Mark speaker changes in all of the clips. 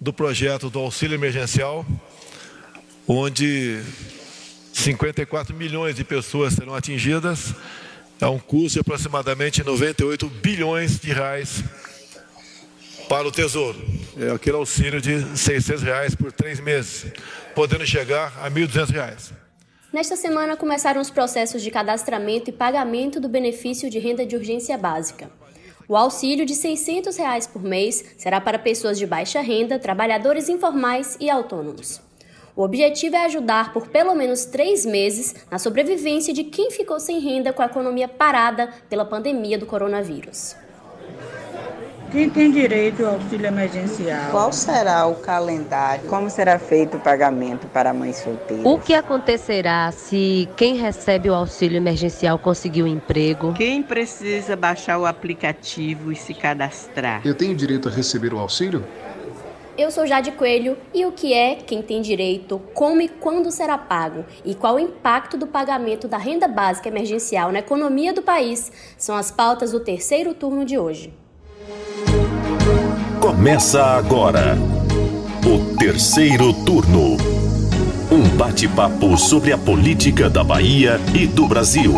Speaker 1: do projeto do auxílio emergencial, onde 54 milhões de pessoas serão atingidas, é um custo de aproximadamente 98 bilhões de reais para o Tesouro. É aquele auxílio de 600 reais por três meses, podendo chegar a 1.200 reais.
Speaker 2: Nesta semana começaram os processos de cadastramento e pagamento do benefício de renda de urgência básica. O auxílio de 600 reais por mês será para pessoas de baixa renda, trabalhadores informais e autônomos. O objetivo é ajudar por pelo menos três meses na sobrevivência de quem ficou sem renda com a economia parada pela pandemia do coronavírus.
Speaker 3: Quem tem direito ao auxílio emergencial?
Speaker 4: Qual será o calendário? Como será feito o pagamento para mães solteiras?
Speaker 5: O que acontecerá se quem recebe o auxílio emergencial conseguir um emprego?
Speaker 4: Quem precisa baixar o aplicativo e se cadastrar?
Speaker 6: Eu tenho direito a receber o auxílio?
Speaker 2: Eu sou Jade Coelho e o que é quem tem direito, como e quando será pago e qual o impacto do pagamento da renda básica emergencial na economia do país são as pautas do terceiro turno de hoje.
Speaker 7: Começa agora o terceiro turno. Um bate-papo sobre a política da Bahia e do Brasil.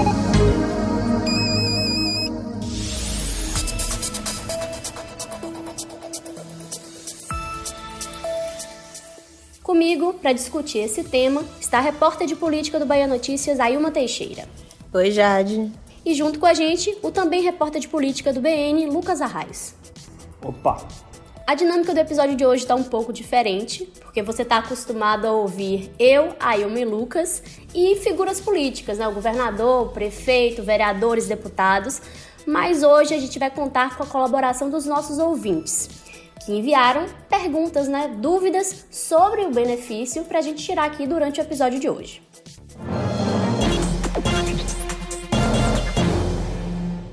Speaker 2: Comigo, para discutir esse tema, está a repórter de política do Bahia Notícias, Ailma Teixeira.
Speaker 8: Oi, Jade.
Speaker 2: E junto com a gente, o também repórter de política do BN, Lucas Arraes.
Speaker 9: Opa!
Speaker 2: A dinâmica do episódio de hoje está um pouco diferente, porque você está acostumado a ouvir eu, Ailma e Lucas e figuras políticas, né? O governador, o prefeito, vereadores, deputados. Mas hoje a gente vai contar com a colaboração dos nossos ouvintes, que enviaram perguntas, né? Dúvidas sobre o benefício para a gente tirar aqui durante o episódio de hoje.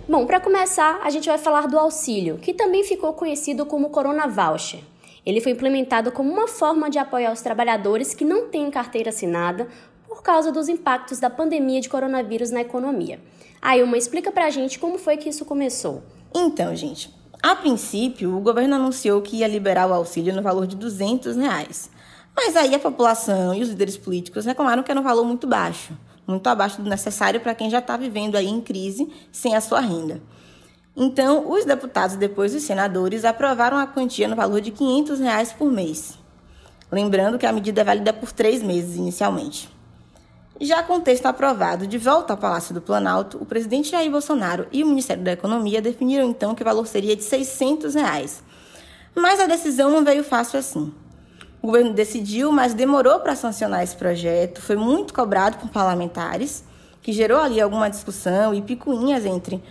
Speaker 2: Bom, para começar, a gente vai falar do auxílio, que também ficou conhecido como Corona Voucher. Ele foi implementado como uma forma de apoiar os trabalhadores que não têm carteira assinada por causa dos impactos da pandemia de coronavírus na economia. Aí, uma explica pra gente como foi que isso começou.
Speaker 8: Então, gente, a princípio, o governo anunciou que ia liberar o auxílio no valor de 200 reais. Mas aí a população e os líderes políticos reclamaram que era um valor muito baixo muito abaixo do necessário para quem já está vivendo aí em crise sem a sua renda. Então, os deputados e depois os senadores aprovaram a quantia no valor de 500 reais por mês. Lembrando que a medida é válida por três meses inicialmente. Já com o texto aprovado de volta ao Palácio do Planalto, o presidente Jair Bolsonaro e o Ministério da Economia definiram então que o valor seria de 600 reais. Mas a decisão não veio fácil assim. O governo decidiu, mas demorou para sancionar esse projeto, foi muito cobrado por parlamentares, que gerou ali alguma discussão e picuinhas entre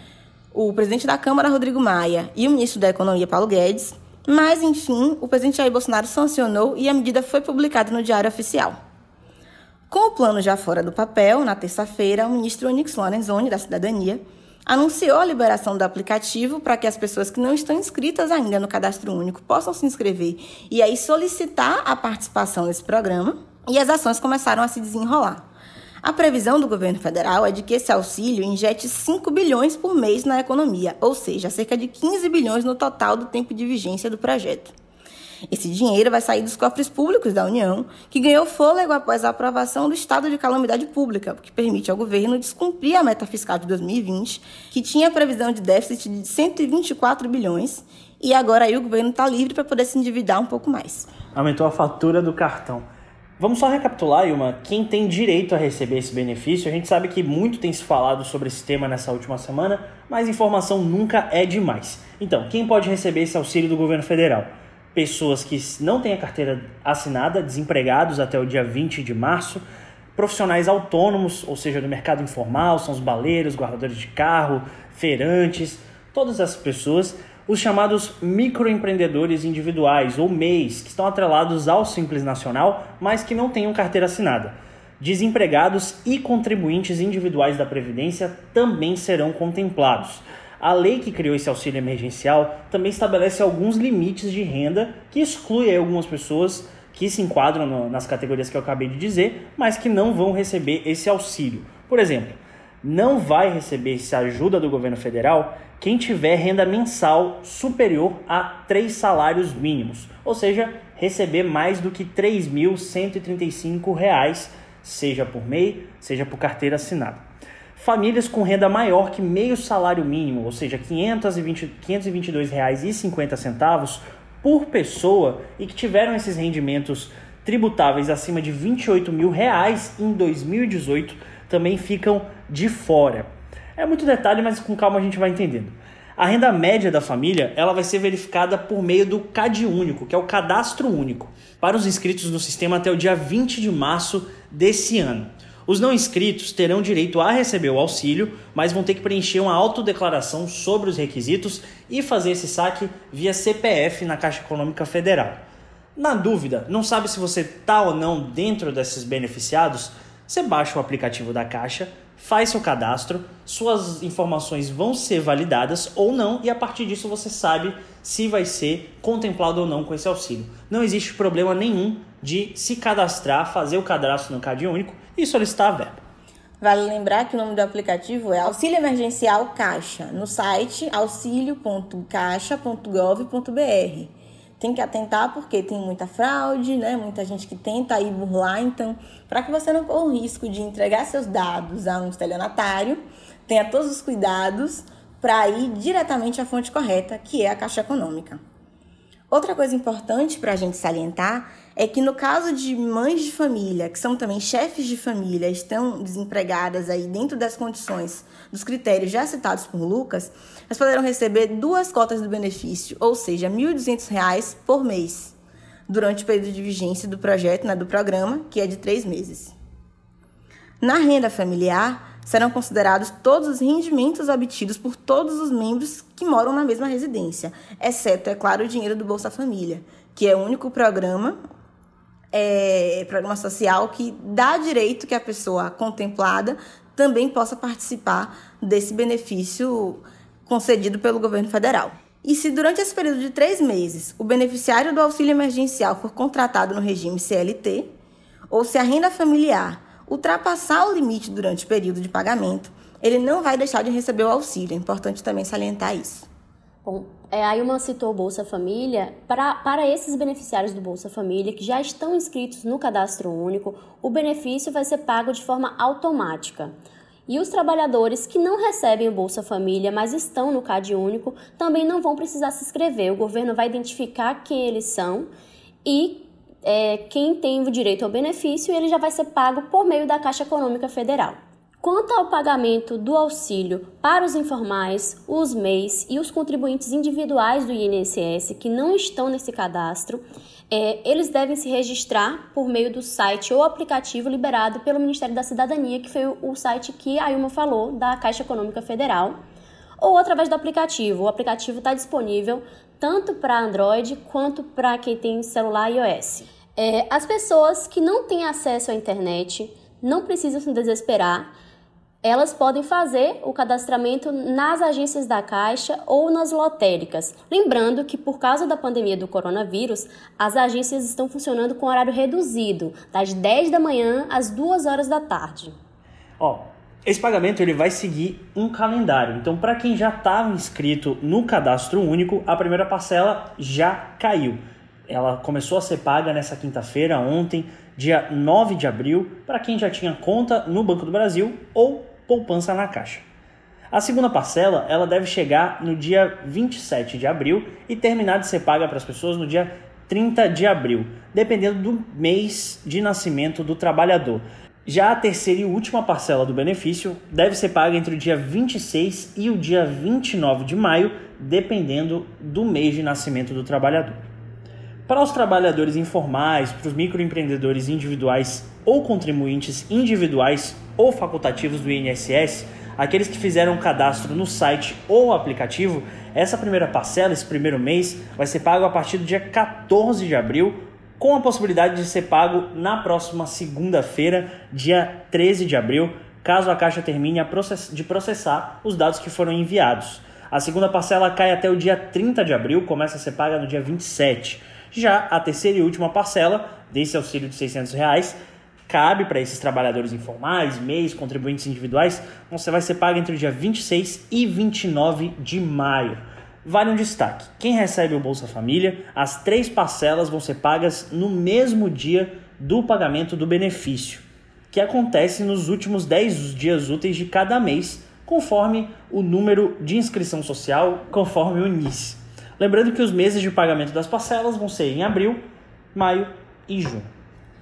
Speaker 8: o presidente da Câmara, Rodrigo Maia, e o ministro da Economia, Paulo Guedes. Mas, enfim, o presidente Jair Bolsonaro sancionou e a medida foi publicada no Diário Oficial. Com o plano já fora do papel, na terça-feira, o ministro Onyx Lorenzoni, da Cidadania, anunciou a liberação do aplicativo para que as pessoas que não estão inscritas ainda no cadastro único possam se inscrever e aí solicitar a participação nesse programa. E as ações começaram a se desenrolar. A previsão do governo federal é de que esse auxílio injete 5 bilhões por mês na economia, ou seja, cerca de 15 bilhões no total do tempo de vigência do projeto. Esse dinheiro vai sair dos cofres públicos da União, que ganhou fôlego após a aprovação do estado de calamidade pública, o que permite ao governo descumprir a meta fiscal de 2020, que tinha previsão de déficit de 124 bilhões, e agora aí o governo está livre para poder se endividar um pouco mais.
Speaker 9: Aumentou a fatura do cartão. Vamos só recapitular, Ilma, quem tem direito a receber esse benefício. A gente sabe que muito tem se falado sobre esse tema nessa última semana, mas informação nunca é demais. Então, quem pode receber esse auxílio do governo federal? Pessoas que não têm a carteira assinada, desempregados até o dia 20 de março, profissionais autônomos, ou seja, do mercado informal, são os baleiros, guardadores de carro, feirantes, todas essas pessoas, os chamados microempreendedores individuais, ou MEIs, que estão atrelados ao Simples Nacional, mas que não tenham carteira assinada. Desempregados e contribuintes individuais da Previdência também serão contemplados. A lei que criou esse auxílio emergencial também estabelece alguns limites de renda que exclui algumas pessoas que se enquadram no, nas categorias que eu acabei de dizer, mas que não vão receber esse auxílio. Por exemplo, Não vai receber essa ajuda do governo federal quem tiver renda mensal superior a três salários mínimos, ou seja, receber mais do que R$ 3.135, seja por MEI, seja por carteira assinada. Famílias com renda maior que meio salário mínimo, ou seja, R$ 522,50 por pessoa e que tiveram esses rendimentos tributáveis acima de 28 mil reais em 2018 também ficam de fora. É muito detalhe, mas com calma a gente vai entendendo. A renda média da família ela vai ser verificada por meio do CAD único, que é o cadastro único, para os inscritos no sistema até o dia 20 de março desse ano. Os não inscritos terão direito a receber o auxílio, mas vão ter que preencher uma autodeclaração sobre os requisitos e fazer esse saque via CPF na Caixa Econômica Federal. Na dúvida, não sabe se você está ou não dentro desses beneficiados? Você baixa o aplicativo da Caixa, faz seu cadastro, suas informações vão ser validadas ou não, e a partir disso você sabe se vai ser contemplado ou não com esse auxílio. Não existe problema nenhum de se cadastrar, fazer o cadastro no Cade Único e solicitar a verba.
Speaker 8: Vale lembrar que o nome do aplicativo é Auxílio Emergencial Caixa, no site auxilio.caixa.gov.br. Tem que atentar porque tem muita fraude, né? Muita gente que tenta aí burlar, então, para que você não corra o risco de entregar seus dados a um estelionatário, tenha todos os cuidados para ir diretamente à fonte correta, que é a Caixa Econômica. Outra coisa importante para a gente salientar é que no caso de mães de família, que são também chefes de família, estão desempregadas aí dentro das condições dos critérios já citados por Lucas, elas poderão receber duas cotas do benefício, ou seja, R$ 1.200 por mês, durante o período de vigência do projeto, né, do programa, que é de três meses. Na renda familiar, serão considerados todos os rendimentos obtidos por todos os membros que moram na mesma residência, exceto, é claro, o dinheiro do Bolsa Família, que é o único programa, é, programa social que dá direito que a pessoa contemplada também possa participar desse benefício concedido pelo governo federal. E se durante esse período de três meses o beneficiário do auxílio emergencial for contratado no regime CLT, ou se a renda familiar ultrapassar o limite durante o período de pagamento, ele não vai deixar de receber o auxílio. É importante também salientar isso.
Speaker 2: Bom, é, a Ilma citou o Bolsa Família. Para, para esses beneficiários do Bolsa Família que já estão inscritos no cadastro único, o benefício vai ser pago de forma automática. E os trabalhadores que não recebem o Bolsa Família, mas estão no CAD único, também não vão precisar se inscrever. O governo vai identificar quem eles são e é, quem tem o direito ao benefício, ele já vai ser pago por meio da Caixa Econômica Federal. Quanto ao pagamento do auxílio para os informais, os MEIs e os contribuintes individuais do INSS que não estão nesse cadastro, é, eles devem se registrar por meio do site ou aplicativo liberado pelo Ministério da Cidadania, que foi o site que a Ilma falou, da Caixa Econômica Federal, ou através do aplicativo. O aplicativo está disponível tanto para Android quanto para quem tem celular iOS. É, as pessoas que não têm acesso à internet não precisam se desesperar. Elas podem fazer o cadastramento nas agências da Caixa ou nas lotéricas. Lembrando que, por causa da pandemia do coronavírus, as agências estão funcionando com horário reduzido, das 10 da manhã às 2 horas da tarde.
Speaker 9: Ó, esse pagamento ele vai seguir um calendário. Então, para quem já estava inscrito no cadastro único, a primeira parcela já caiu. Ela começou a ser paga nessa quinta-feira, ontem, dia 9 de abril, para quem já tinha conta no Banco do Brasil ou poupança na Caixa. A segunda parcela ela deve chegar no dia 27 de abril e terminar de ser paga para as pessoas no dia 30 de abril, dependendo do mês de nascimento do trabalhador. Já a terceira e última parcela do benefício deve ser paga entre o dia 26 e o dia 29 de maio, dependendo do mês de nascimento do trabalhador. Para os trabalhadores informais, para os microempreendedores individuais ou contribuintes individuais ou facultativos do INSS, aqueles que fizeram o cadastro no site ou aplicativo, essa primeira parcela, esse primeiro mês, vai ser pago a partir do dia 14 de abril com a possibilidade de ser pago na próxima segunda-feira, dia 13 de abril, caso a Caixa termine de processar os dados que foram enviados. A segunda parcela cai até o dia 30 de abril, começa a ser paga no dia 27. Já a terceira e última parcela desse auxílio de 600 reais cabe para esses trabalhadores informais, MEIs, contribuintes individuais, você vai ser pago entre o dia 26 e 29 de maio. Vale um destaque: quem recebe o Bolsa Família, as três parcelas vão ser pagas no mesmo dia do pagamento do benefício, que acontece nos últimos 10 dias úteis de cada mês, conforme o número de inscrição social, conforme o NIS. Lembrando que os meses de pagamento das parcelas vão ser em abril, maio e junho.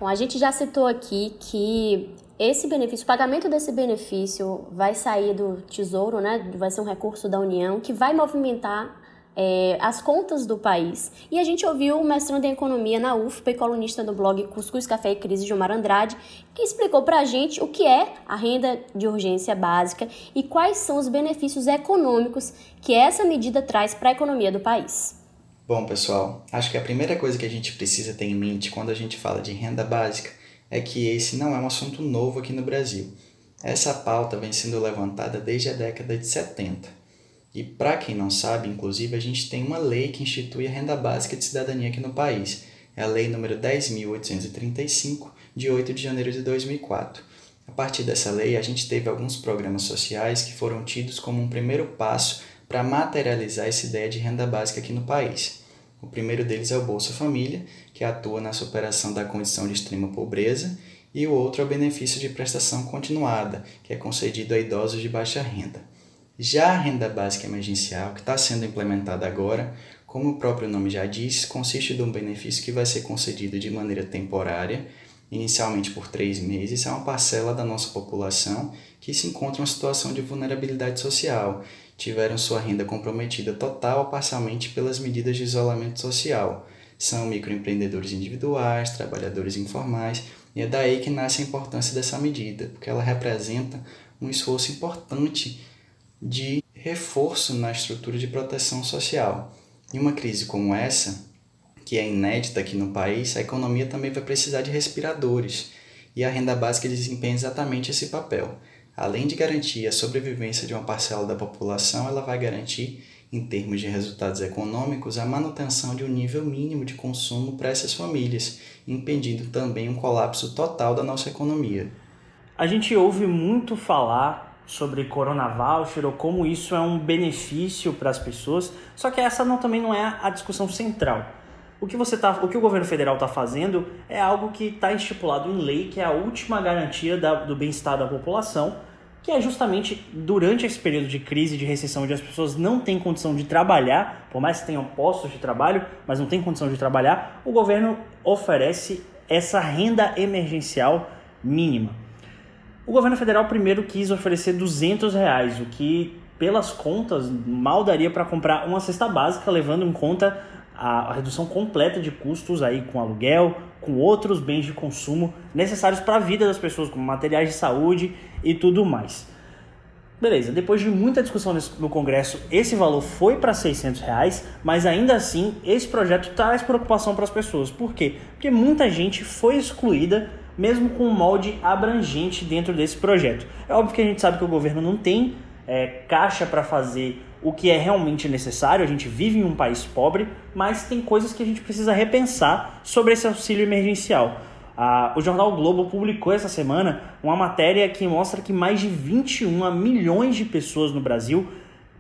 Speaker 2: Bom, a gente já citou aqui que esse benefício, o pagamento desse benefício vai sair do Tesouro, né? Vai ser um recurso da União que vai movimentar é, as contas do país. E a gente ouviu o mestrando em economia na UFPA e colunista do blog Cuscuz Café e Crise, Gilmar Andrade, que explicou para a gente o que é a renda de urgência básica e quais são os benefícios econômicos que essa medida traz para a economia do país.
Speaker 10: Bom, pessoal, acho que a primeira coisa que a gente precisa ter em mente quando a gente fala de renda básica é que esse não é um assunto novo aqui no Brasil. Essa pauta vem sendo levantada desde a década de 70. E para quem não sabe, inclusive, a gente tem uma lei que institui a renda básica de cidadania aqui no país. É a Lei número 10.835, de 8 de janeiro de 2004. A partir dessa lei, a gente teve alguns programas sociais que foram tidos como um primeiro passo para materializar essa ideia de renda básica aqui no país. O primeiro deles é o Bolsa Família, que atua na superação da condição de extrema pobreza, e o outro é o benefício de prestação continuada, que é concedido a idosos de baixa renda. Já a renda básica emergencial, que está sendo implementada agora, como o próprio nome já diz, consiste de um benefício que vai ser concedido de maneira temporária, inicialmente por três meses, a uma parcela da nossa população que se encontra em uma situação de vulnerabilidade social, tiveram sua renda comprometida total ou parcialmente pelas medidas de isolamento social. São microempreendedores individuais, trabalhadores informais, e é daí que nasce a importância dessa medida, porque ela representa um esforço importante de reforço na estrutura de proteção social. Em uma crise como essa, que é inédita aqui no país, a economia também vai precisar de respiradores, e a renda básica desempenha exatamente esse papel. Além de garantir a sobrevivência de uma parcela da população, ela vai garantir, em termos de resultados econômicos, a manutenção de um nível mínimo de consumo para essas famílias, impedindo também um colapso total da nossa economia.
Speaker 9: A gente ouve muito falar sobre Corona Voucher ou como isso é um benefício para as pessoas, só que essa não, também não é a discussão central. O que, você tá, o que o governo federal está fazendo é algo que está estipulado em lei, que é a última garantia da, do bem-estar da população, que é justamente durante esse período de crise, de recessão, onde as pessoas não têm condição de trabalhar, por mais que tenham postos de trabalho, mas não têm condição de trabalhar, o governo oferece essa renda emergencial mínima. O governo federal primeiro quis oferecer 200 reais, o que pelas contas mal daria para comprar uma cesta básica, levando em conta a, redução completa de custos aí com aluguel, com outros bens de consumo necessários para a vida das pessoas, como materiais de saúde e tudo mais. Beleza, depois de muita discussão no Congresso, esse valor foi para 600 reais, mas ainda assim esse projeto traz preocupação para as pessoas. Por quê? Porque muita gente foi excluída, mesmo com um molde abrangente dentro desse projeto. É óbvio que a gente sabe que o governo não tem é, caixa para fazer o que é realmente necessário. A gente vive em um país pobre, mas tem coisas que a gente precisa repensar sobre esse auxílio emergencial. Ah, o jornal Globo publicou essa semana uma matéria que mostra que mais de 21 milhões de pessoas no Brasil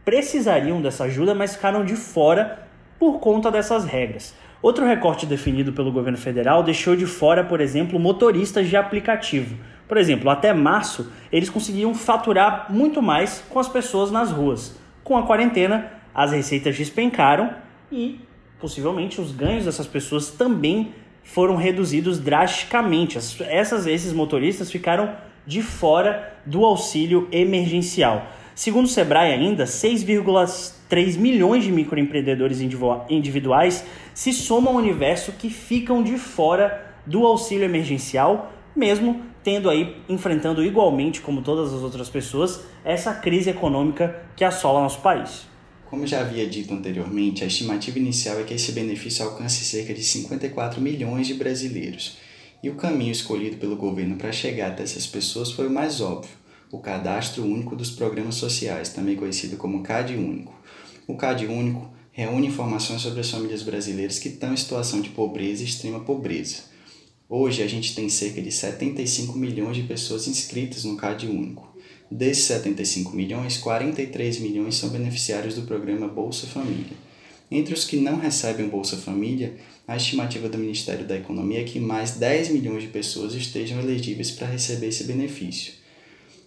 Speaker 9: precisariam dessa ajuda, mas ficaram de fora por conta dessas regras. Outro recorte definido pelo governo federal deixou de fora, por exemplo, motoristas de aplicativo. Por exemplo, até março, eles conseguiam faturar muito mais com as pessoas nas ruas. Com a quarentena, as receitas despencaram e possivelmente os ganhos dessas pessoas também foram reduzidos drasticamente. Essas, esses motoristas ficaram de fora do auxílio emergencial. Segundo o Sebrae, ainda 6,3 milhões de microempreendedores individuais se somam ao universo que ficam de fora do auxílio emergencial, mesmo tendo aí, enfrentando igualmente, como todas as outras pessoas, essa crise econômica que assola nosso país.
Speaker 10: Como já havia dito anteriormente, a estimativa inicial é que esse benefício alcance cerca de 54 milhões de brasileiros. E o caminho escolhido pelo governo para chegar até essas pessoas foi o mais óbvio: o Cadastro Único dos Programas Sociais, também conhecido como CAD Único. O CAD Único reúne informações sobre as famílias brasileiras que estão em situação de pobreza e extrema pobreza Hoje a gente tem cerca de 75 milhões de pessoas inscritas no CAD único. Desses 75 milhões, 43 milhões são beneficiários do programa Bolsa Família. Entre os que não recebem Bolsa Família, a estimativa do Ministério da Economia é que mais 10 milhões de pessoas estejam elegíveis para receber esse benefício.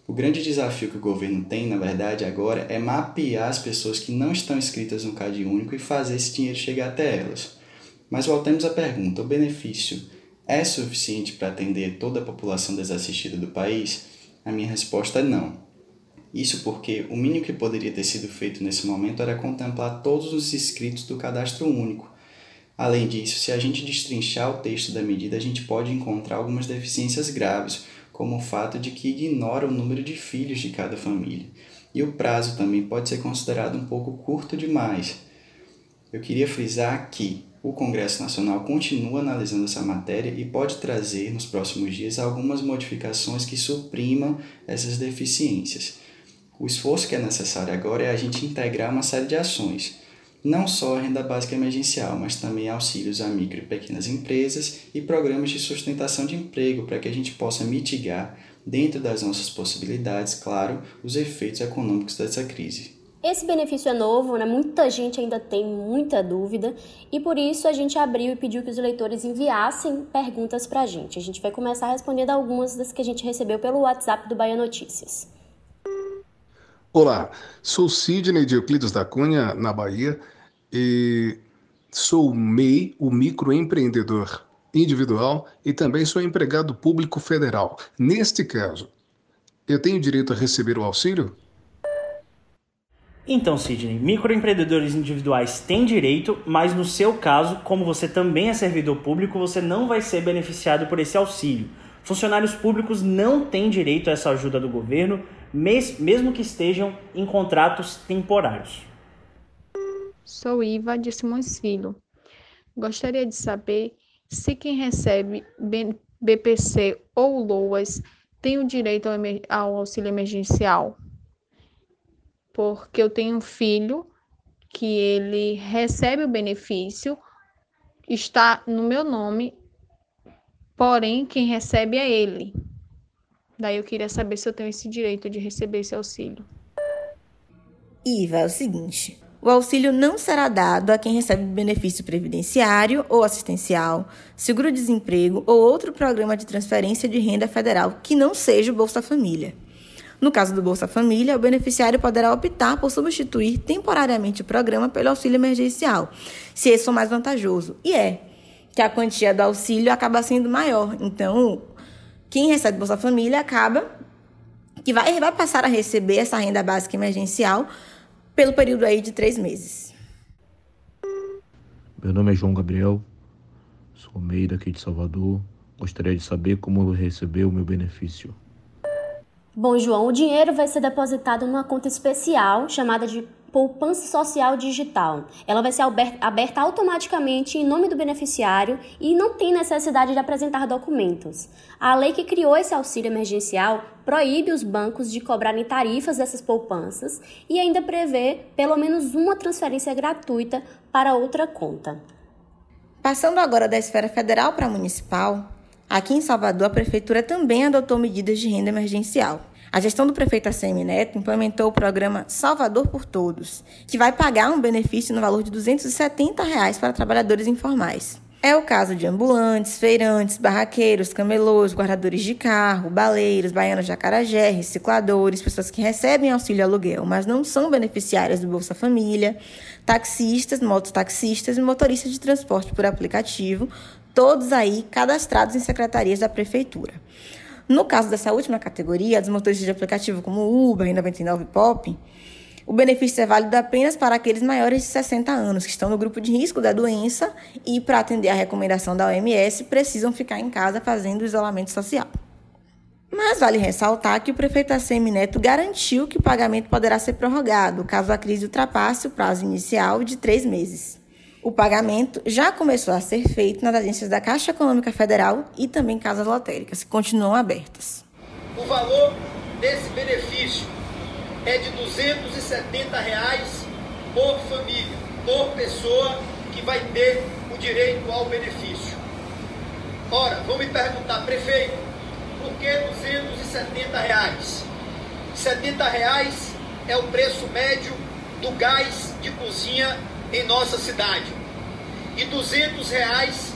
Speaker 10: O grande desafio que o governo tem, na verdade, agora é mapear as pessoas que não estão inscritas no CAD único e fazer esse dinheiro chegar até elas. Mas voltemos à pergunta: o benefício é suficiente para atender toda a população desassistida do país? A minha resposta é não. Isso porque o mínimo que poderia ter sido feito nesse momento era contemplar todos os inscritos do cadastro único. Além disso, se a gente destrinchar o texto da medida, a gente pode encontrar algumas deficiências graves, como o fato de que ignora o número de filhos de cada família. E o prazo também pode ser considerado um pouco curto demais. Eu queria frisar que o Congresso Nacional continua analisando essa matéria e pode trazer nos próximos dias algumas modificações que suprimam essas deficiências. O esforço que é necessário agora é a gente integrar uma série de ações, não só a renda básica emergencial, mas também auxílios a micro e pequenas empresas e programas de sustentação de emprego para que a gente possa mitigar, dentro das nossas possibilidades, claro, os efeitos econômicos dessa crise.
Speaker 2: Esse benefício é novo, né? muita gente ainda tem muita dúvida e por isso a gente abriu e pediu que os leitores enviassem perguntas para a gente. A gente vai começar respondendo algumas das que a gente recebeu pelo WhatsApp do Bahia Notícias.
Speaker 6: Olá, sou Sidney de Euclides da Cunha, na Bahia, e sou MEI, o microempreendedor individual, e também sou empregado público federal. Neste caso, eu tenho direito a receber o auxílio?
Speaker 9: Então, Sidney, microempreendedores individuais têm direito, mas no seu caso, como você também é servidor público, você não vai ser beneficiado por esse auxílio. Funcionários públicos não têm direito a essa ajuda do governo, mesmo que estejam em contratos temporários.
Speaker 11: Sou Iva de Simões Filho. Gostaria de saber se quem recebe BPC ou LOAS tem o direito ao auxílio emergencial porque eu tenho um filho que ele recebe o benefício, está no meu nome, porém quem recebe é ele. Daí eu queria saber se eu tenho esse direito de receber esse auxílio.
Speaker 8: Iva, é o seguinte: o auxílio não será dado a quem recebe benefício previdenciário ou assistencial, seguro-desemprego ou outro programa de transferência de renda federal que não seja o Bolsa Família. No caso do Bolsa Família, o beneficiário poderá optar por substituir temporariamente o programa pelo auxílio emergencial, se esse for mais vantajoso. E é que a quantia do auxílio acaba sendo maior. Então, quem recebe Bolsa Família acaba que vai, vai passar a receber essa renda básica emergencial pelo período aí de três meses.
Speaker 12: Meu nome é João Gabriel, sou MEI daqui de Salvador. Gostaria de saber como eu vou receber o meu benefício.
Speaker 2: Bom, João, o dinheiro vai ser depositado numa conta especial chamada de poupança social digital. Ela vai ser aberta automaticamente em nome do beneficiário e não tem necessidade de apresentar documentos. A lei que criou esse auxílio emergencial proíbe os bancos de cobrarem tarifas dessas poupanças e ainda prevê pelo menos uma transferência gratuita para outra conta.
Speaker 8: Passando agora da esfera federal para a municipal, aqui em Salvador a prefeitura também adotou medidas de renda emergencial. A gestão do prefeito ACM Neto implementou o programa Salvador por Todos, que vai pagar um benefício no valor de 270 reais para trabalhadores informais. É o caso de ambulantes, feirantes, barraqueiros, camelôs, guardadores de carro, baleiros, baianos de acarajé, recicladores, pessoas que recebem auxílio aluguel, mas não são beneficiárias do Bolsa Família, taxistas, mototaxistas e motoristas de transporte por aplicativo, todos aí cadastrados em secretarias da prefeitura. No caso dessa última categoria, dos motoristas de aplicativo como Uber e 99 Pop, o benefício é válido apenas para aqueles maiores de 60 anos, que estão no grupo de risco da doença e, para atender a recomendação da OMS, precisam ficar em casa fazendo isolamento social. Mas vale ressaltar que o prefeito ACM Neto garantiu que o pagamento poderá ser prorrogado caso a crise ultrapasse o prazo inicial de três meses. O pagamento já começou a ser feito nas agências da Caixa Econômica Federal e também casas lotéricas, que continuam abertas.
Speaker 13: O valor desse benefício é de 270 reais por família, por pessoa que vai ter o direito ao benefício. Ora, vão me perguntar, prefeito, por que 270 reais? 70 reais é o preço médio do gás de cozinha em nossa cidade. E 200 reais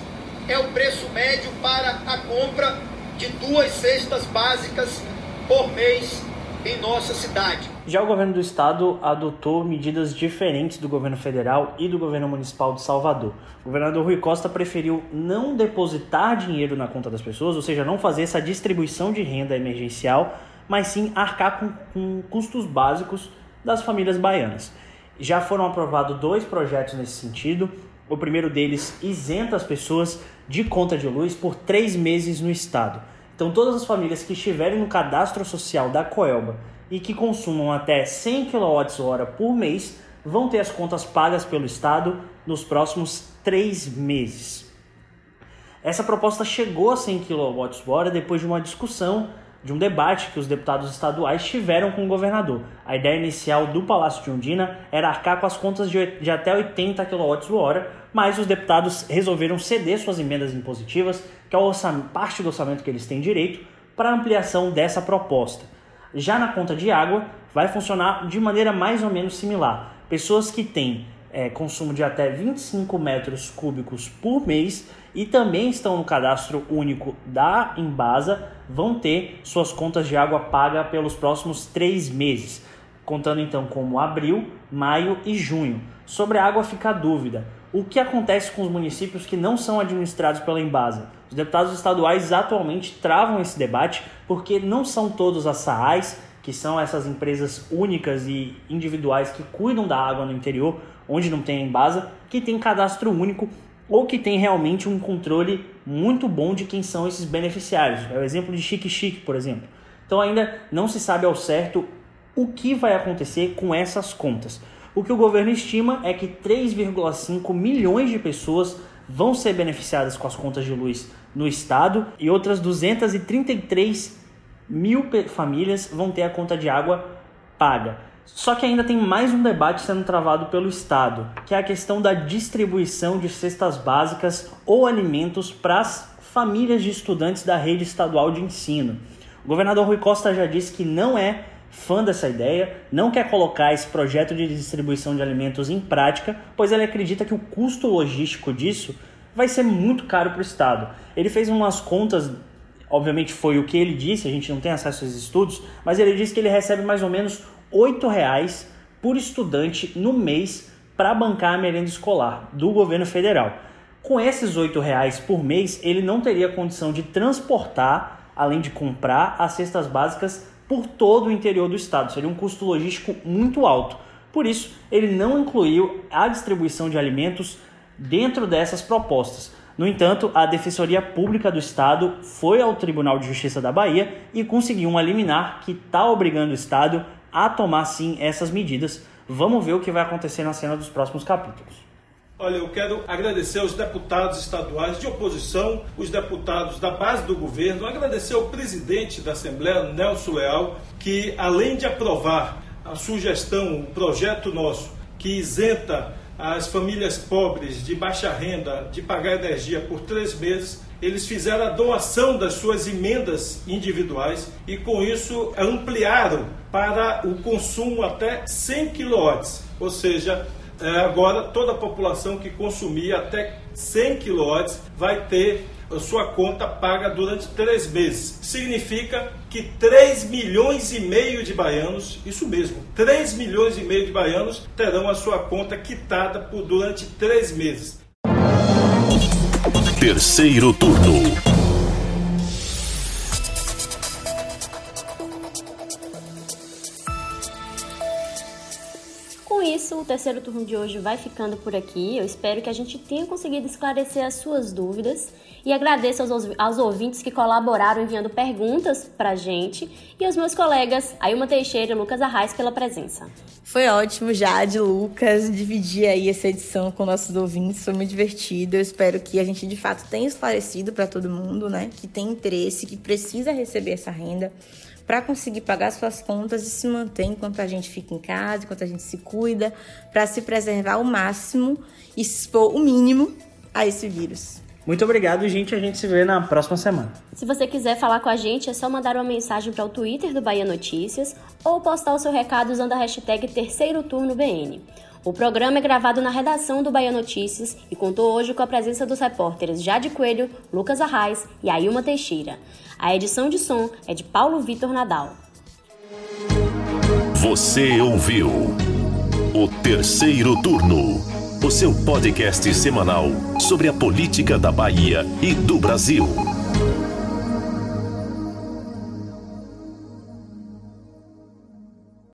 Speaker 13: é o preço médio para a compra de duas cestas básicas por mês em nossa cidade.
Speaker 9: Já o governo do estado adotou medidas diferentes do governo federal e do governo municipal de Salvador. O governador Rui Costa preferiu não depositar dinheiro na conta das pessoas, ou seja, não fazer essa distribuição de renda emergencial, mas sim arcar com, com custos básicos das famílias baianas. Já foram aprovados dois projetos nesse sentido. O primeiro deles isenta as pessoas de conta de luz por três meses no estado. Então, todas as famílias que estiverem no cadastro social da Coelba e que consumam até 100 kWh por mês vão ter as contas pagas pelo Estado nos próximos três meses. Essa proposta chegou a 100 kWh depois de uma discussão, de um debate que os deputados estaduais tiveram com o governador. A ideia inicial do Palácio de Undina era arcar com as contas de, de até 80 kWh, mas os deputados resolveram ceder suas emendas impositivas, que é parte do orçamento que eles têm direito, para ampliação dessa proposta. Já na conta de água, vai funcionar de maneira mais ou menos similar. Pessoas que têm é, consumo de até 25 metros cúbicos por mês e também estão no cadastro único da Embasa vão ter suas contas de água paga pelos próximos três meses, contando então como abril, maio e junho. Sobre a água fica a dúvida. O que acontece com os municípios que não são administrados pela Embasa? Os deputados estaduais atualmente travam esse debate porque não são todos as SAAIs, que são essas empresas únicas e individuais que cuidam da água no interior, onde não tem Embasa, que tem cadastro único ou que tem realmente um controle muito bom de quem são esses beneficiários. É o exemplo de Chique Chique, por exemplo. Então ainda não se sabe ao certo o que vai acontecer com essas contas. O que o governo estima é que 3,5 milhões de pessoas vão ser beneficiadas com as contas de luz no estado e outras 233 mil famílias vão ter a conta de água paga. Só que ainda tem mais um debate sendo travado pelo Estado, que é a questão da distribuição de cestas básicas ou alimentos para as famílias de estudantes da rede estadual de ensino. O governador Rui Costa já disse que não é fã dessa ideia, não quer colocar esse projeto de distribuição de alimentos em prática, pois ele acredita que o custo logístico disso vai ser muito caro para o Estado. Ele fez umas contas, obviamente foi o que ele disse, a gente não tem acesso aos estudos, mas ele disse que ele recebe mais ou menos R$ reais por estudante no mês para bancar a merenda escolar do governo federal. Com esses R$ reais por mês, ele não teria condição de transportar, além de comprar, as cestas básicas por todo o interior do estado. Seria um custo logístico muito alto. Por isso, ele não incluiu a distribuição de alimentos dentro dessas propostas. No entanto, a Defensoria Pública do Estado foi ao Tribunal de Justiça da Bahia e conseguiu um liminar que está obrigando o Estado a tomar sim essas medidas. Vamos ver o que vai acontecer na cena dos próximos capítulos.
Speaker 14: Olha, eu quero agradecer aos deputados estaduais de oposição, os deputados da base do governo, agradecer ao presidente da Assembleia, Nelson Leal, que além de aprovar a sugestão, o projeto nosso, que isenta as famílias pobres de baixa renda de pagar energia por três meses, eles fizeram a doação das suas emendas individuais e com isso ampliaram para o consumo até 100 kW, ou seja, é, agora toda a população que consumia até 100 kW vai ter sua conta paga durante três meses. Significa que 3 milhões e meio de baianos, isso mesmo, 3 milhões e meio de baianos terão a sua conta quitada por durante três meses.
Speaker 7: Terceiro turno.
Speaker 2: O terceiro turno de hoje vai ficando por aqui. Eu espero que a gente tenha conseguido esclarecer as suas dúvidas e agradeço aos, aos ouvintes que colaboraram enviando perguntas pra gente e aos meus colegas Ailma Teixeira e Lucas Arraes pela presença.
Speaker 8: Foi ótimo, Jade, Lucas, dividir aí essa edição com nossos ouvintes, foi muito divertido. Eu espero que a gente de fato tenha esclarecido para todo mundo, né, que tem interesse, que precisa receber essa renda para conseguir pagar suas contas e se manter enquanto a gente fica em casa, enquanto a gente se cuida, para se preservar ao máximo e se expor o mínimo a esse vírus.
Speaker 9: Muito obrigado, gente. A gente se vê na próxima semana.
Speaker 2: Se você quiser falar com a gente, é só mandar uma mensagem para o Twitter do Bahia Notícias ou postar o seu recado usando a hashtag Terceiro Turno BN. O programa é gravado na redação do Bahia Notícias e contou hoje com a presença dos repórteres Jade Coelho, Lucas Arraes e Ailma Teixeira. A edição de som é de Paulo Vitor Nadal.
Speaker 7: Você ouviu o Terceiro Turno, o seu podcast semanal sobre a política da Bahia e do Brasil.